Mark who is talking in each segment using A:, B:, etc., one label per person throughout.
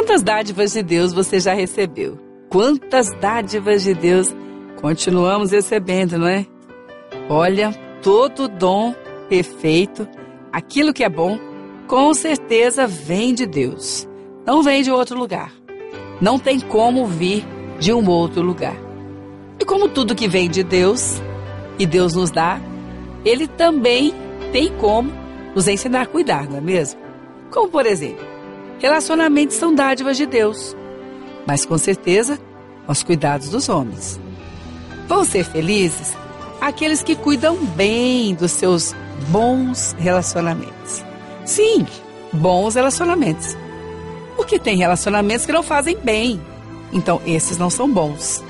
A: Quantas dádivas de Deus você já recebeu? Quantas dádivas de Deus continuamos recebendo, não é? Olha, todo dom perfeito, aquilo que é bom, com certeza vem de Deus. Não vem de outro lugar. Não tem como vir de um outro lugar. E como tudo que vem de Deus e Deus nos dá, Ele também tem como nos ensinar a cuidar, não é mesmo? Como por exemplo, relacionamentos são dádivas de Deus, mas com certeza aos cuidados dos homens. Vão ser felizes aqueles que cuidam bem dos seus bons relacionamentos. Sim, bons relacionamentos. Porque tem relacionamentos que não fazem bem. Então, esses não são bons.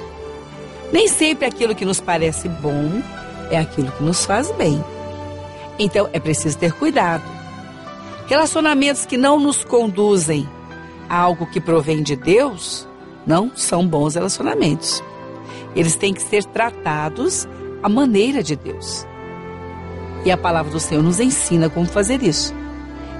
A: Nem sempre aquilo que nos parece bom é aquilo que nos faz bem. Então, é preciso ter cuidado. Relacionamentos que não nos conduzem a algo que provém de Deus não são bons relacionamentos. Eles têm que ser tratados à maneira de Deus. E a palavra do Senhor nos ensina como fazer isso.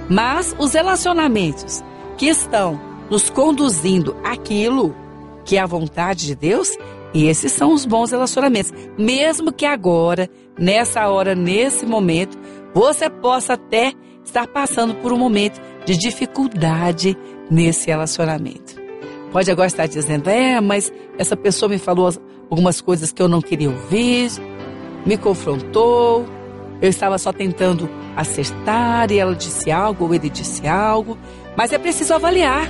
A: Mas os relacionamentos que estão nos conduzindo àquilo que é a vontade de Deus, esses são os bons relacionamentos. Mesmo que agora, nessa hora, nesse momento, você possa até estar passando por um momento de dificuldade nesse relacionamento. Pode agora estar dizendo, é, mas essa pessoa me falou algumas coisas que eu não queria ouvir, me confrontou, eu estava só tentando acertar e ela disse algo ou ele disse algo, mas é preciso avaliar.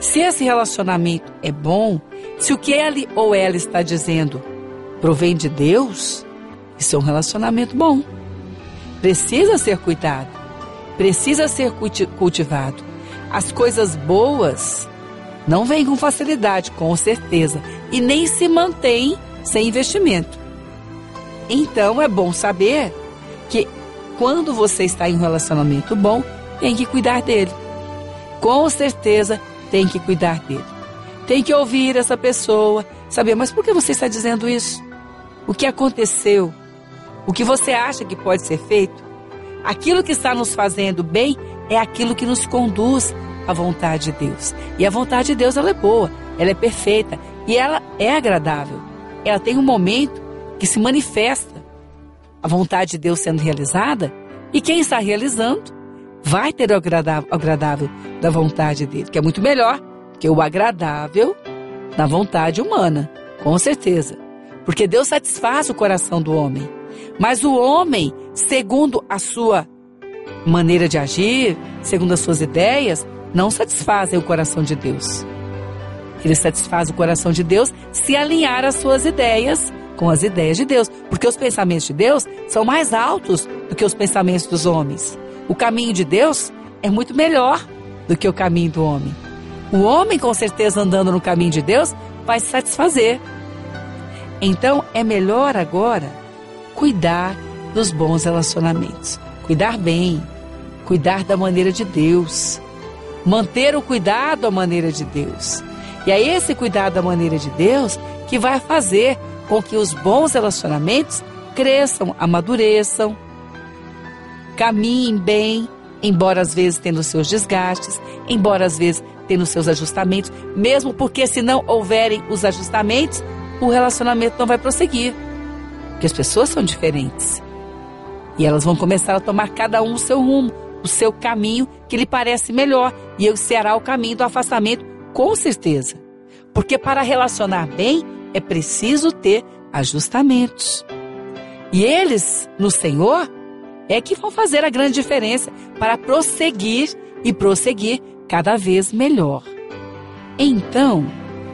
A: Se esse relacionamento é bom, se o que ele ou ela está dizendo provém de Deus, isso é um relacionamento bom. Precisa ser cuidado, precisa ser cultivado. As coisas boas não vêm com facilidade, com certeza, e nem se mantêm sem investimento. Então é bom saber que quando você está em um relacionamento bom, tem que cuidar dele. Com certeza tem que cuidar dele. Tem que ouvir essa pessoa, saber, mas por que você está dizendo isso? O que aconteceu? O que você acha que pode ser feito? Aquilo que está nos fazendo bem é aquilo que nos conduz à vontade de Deus. E a vontade de Deus ela é boa, ela é perfeita e ela é agradável. Ela tem um momento que se manifesta a vontade de Deus sendo realizada, e quem está realizando vai ter o agradável, da vontade dele, que é muito melhor que o agradável da vontade humana, com certeza. Porque Deus satisfaz o coração do homem. Mas o homem, segundo a sua maneira de agir, segundo as suas ideias, não satisfazem o coração de Deus. Ele satisfaz o coração de Deus se alinhar às suas ideias com as ideias de Deus, porque os pensamentos de Deus são mais altos do que os pensamentos dos homens. O caminho de Deus é muito melhor do que o caminho do homem. O homem, com certeza, andando no caminho de Deus, vai se satisfazer. Então, é melhor agora cuidar dos bons relacionamentos, cuidar bem, cuidar da maneira de Deus, manter o cuidado à maneira de Deus. E é esse cuidado da maneira de Deus que vai fazer com que os bons relacionamentos cresçam, amadureçam, caminhem bem, embora às vezes tendo seus desgastes, embora às vezes tendo seus ajustamentos, mesmo porque se não houverem os ajustamentos, o relacionamento não vai prosseguir. Porque as pessoas são diferentes. E elas vão começar a tomar cada um o seu rumo, o seu caminho que lhe parece melhor. E esse será o caminho do afastamento, com certeza. Porque para relacionar bem, é preciso ter ajustamentos. E eles, no Senhor, é que vão fazer a grande diferença para prosseguir e prosseguir cada vez melhor. Então,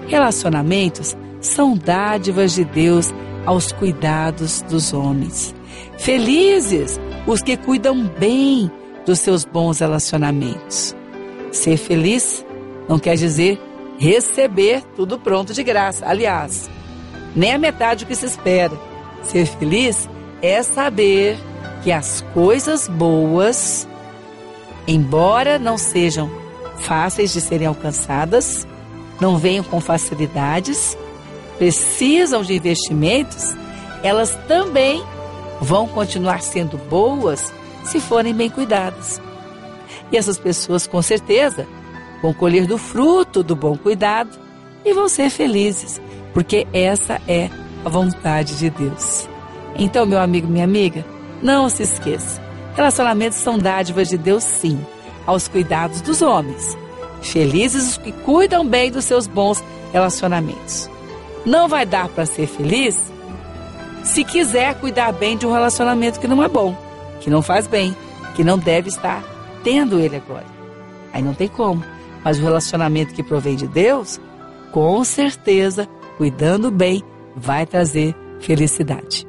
A: relacionamentos são dádivas de Deus aos cuidados dos homens. Felizes os que cuidam bem dos seus bons relacionamentos. Ser feliz não quer dizer receber tudo pronto de graça. Aliás, nem a metade do que se espera. Ser feliz é saber que as coisas boas, embora não sejam fáceis de serem alcançadas, não venham com facilidades, precisam de investimentos, elas também vão continuar sendo boas se forem bem cuidadas. E essas pessoas, com certeza, vão colher do fruto do bom cuidado e vão ser felizes, porque essa é a vontade de Deus. Então, meu amigo, minha amiga, não se esqueça. Relacionamentos são dádivas de Deus, sim, aos cuidados dos homens. Felizes os que cuidam bem dos seus bons relacionamentos. Não vai dar para ser feliz se quiser cuidar bem de um relacionamento que não é bom, que não faz bem, que não deve estar tendo ele agora. Aí não tem como. Mas o relacionamento que provém de Deus, com certeza, cuidando bem, vai trazer felicidade.